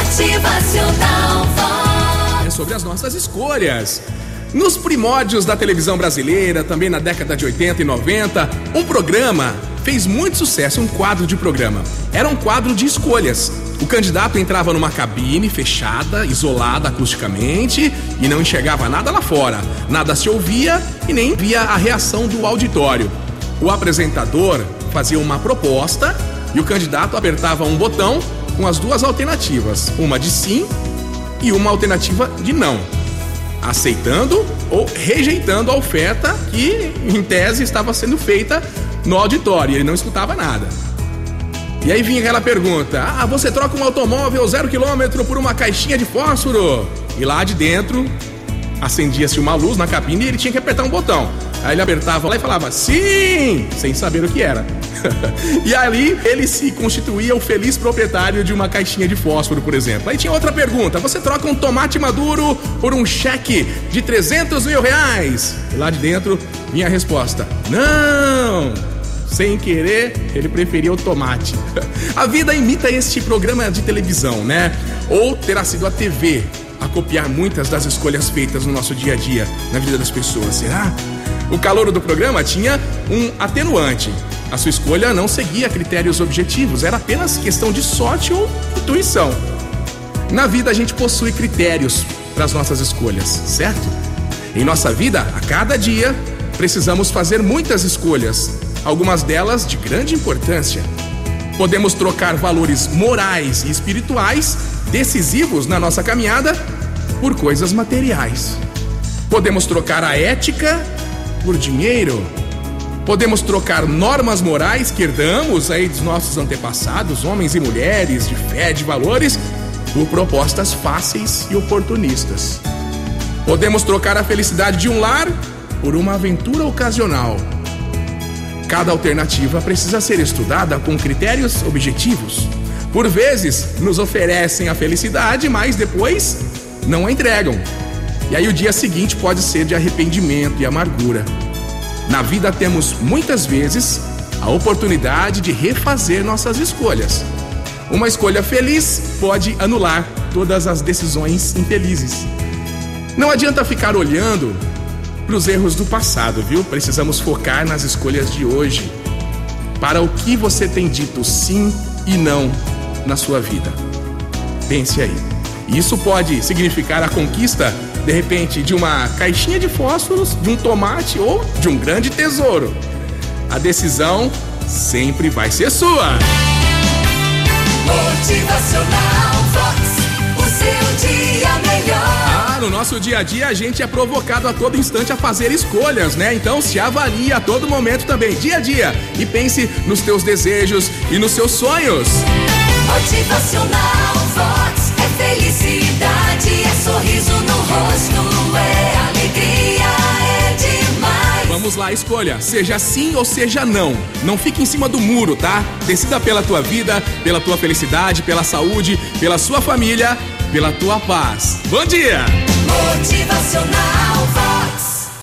Motivacional Vox. É sobre as nossas escolhas. Nos primórdios da televisão brasileira, também na década de 80 e 90, um programa fez muito sucesso, um quadro de programa. Era um quadro de escolhas. O candidato entrava numa cabine fechada, isolada acusticamente e não enxergava nada lá fora. Nada se ouvia e nem via a reação do auditório. O apresentador fazia uma proposta e o candidato apertava um botão com as duas alternativas, uma de sim e uma alternativa de não aceitando ou rejeitando a oferta que, em tese, estava sendo feita no auditório. Ele não escutava nada. E aí vinha aquela pergunta: Ah, você troca um automóvel zero quilômetro por uma caixinha de fósforo? E lá de dentro acendia-se uma luz na cabine e ele tinha que apertar um botão. Aí ele apertava lá e falava sim, sem saber o que era. e ali ele se constituía o feliz proprietário de uma caixinha de fósforo, por exemplo. Aí tinha outra pergunta: você troca um tomate maduro por um cheque de 300 mil reais? E lá de dentro vinha a resposta: não! Sem querer, ele preferia o tomate. a vida imita este programa de televisão, né? Ou terá sido a TV a copiar muitas das escolhas feitas no nosso dia a dia, na vida das pessoas, será? O calor do programa tinha um atenuante. A sua escolha não seguia critérios objetivos, era apenas questão de sorte ou intuição. Na vida a gente possui critérios para as nossas escolhas, certo? Em nossa vida, a cada dia, precisamos fazer muitas escolhas, algumas delas de grande importância. Podemos trocar valores morais e espirituais decisivos na nossa caminhada por coisas materiais. Podemos trocar a ética por dinheiro. Podemos trocar normas morais que herdamos aí dos nossos antepassados, homens e mulheres de fé, de valores, por propostas fáceis e oportunistas. Podemos trocar a felicidade de um lar por uma aventura ocasional. Cada alternativa precisa ser estudada com critérios objetivos. Por vezes, nos oferecem a felicidade, mas depois não a entregam. E aí o dia seguinte pode ser de arrependimento e amargura. Na vida temos muitas vezes a oportunidade de refazer nossas escolhas. Uma escolha feliz pode anular todas as decisões infelizes. Não adianta ficar olhando para os erros do passado, viu? Precisamos focar nas escolhas de hoje. Para o que você tem dito sim e não na sua vida. Pense aí. Isso pode significar a conquista, de repente, de uma caixinha de fósforos, de um tomate ou de um grande tesouro. A decisão sempre vai ser sua. Motivacional Vox, o seu dia melhor. Ah, no nosso dia a dia a gente é provocado a todo instante a fazer escolhas, né? Então se avalie a todo momento também, dia a dia, e pense nos teus desejos e nos seus sonhos. Motivacional lá, escolha, seja sim ou seja não. Não fique em cima do muro, tá? Decida pela tua vida, pela tua felicidade, pela saúde, pela sua família, pela tua paz. Bom dia! Motivacional.